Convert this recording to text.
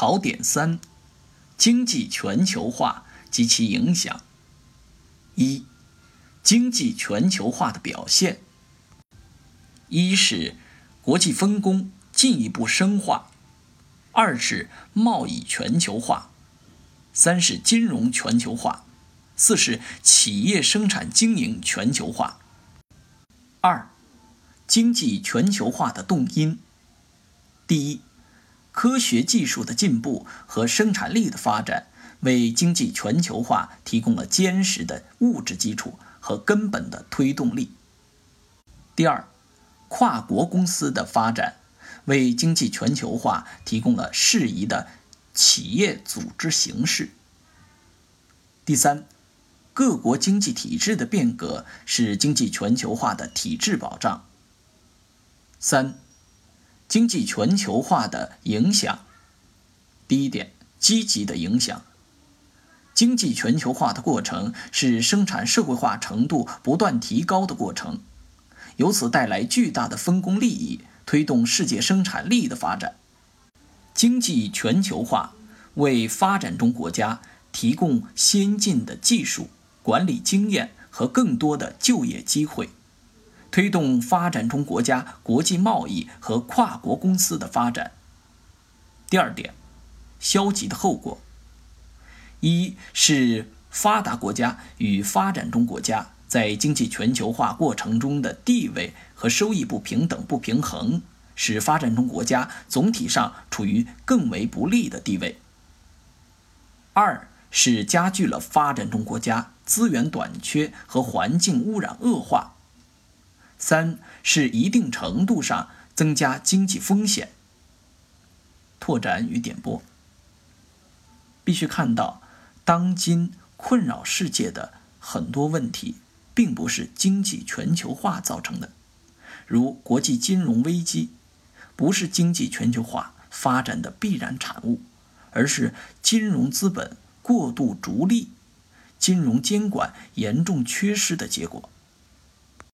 考点三：经济全球化及其影响。一、经济全球化的表现。一是国际分工进一步深化，二是贸易全球化，三是金融全球化，四是企业生产经营全球化。二、经济全球化的动因。第一。科学技术的进步和生产力的发展，为经济全球化提供了坚实的物质基础和根本的推动力。第二，跨国公司的发展，为经济全球化提供了适宜的企业组织形式。第三，各国经济体制的变革是经济全球化的体制保障。三。经济全球化的影响。第一点，积极的影响。经济全球化的过程是生产社会化程度不断提高的过程，由此带来巨大的分工利益，推动世界生产力的发展。经济全球化为发展中国家提供先进的技术、管理经验和更多的就业机会。推动发展中国家国际贸易和跨国公司的发展。第二点，消极的后果：一是发达国家与发展中国家在经济全球化过程中的地位和收益不平等、不平衡，使发展中国家总体上处于更为不利的地位；二是加剧了发展中国家资源短缺和环境污染恶化。三是一定程度上增加经济风险。拓展与点拨，必须看到，当今困扰世界的很多问题，并不是经济全球化造成的，如国际金融危机，不是经济全球化发展的必然产物，而是金融资本过度逐利、金融监管严重缺失的结果。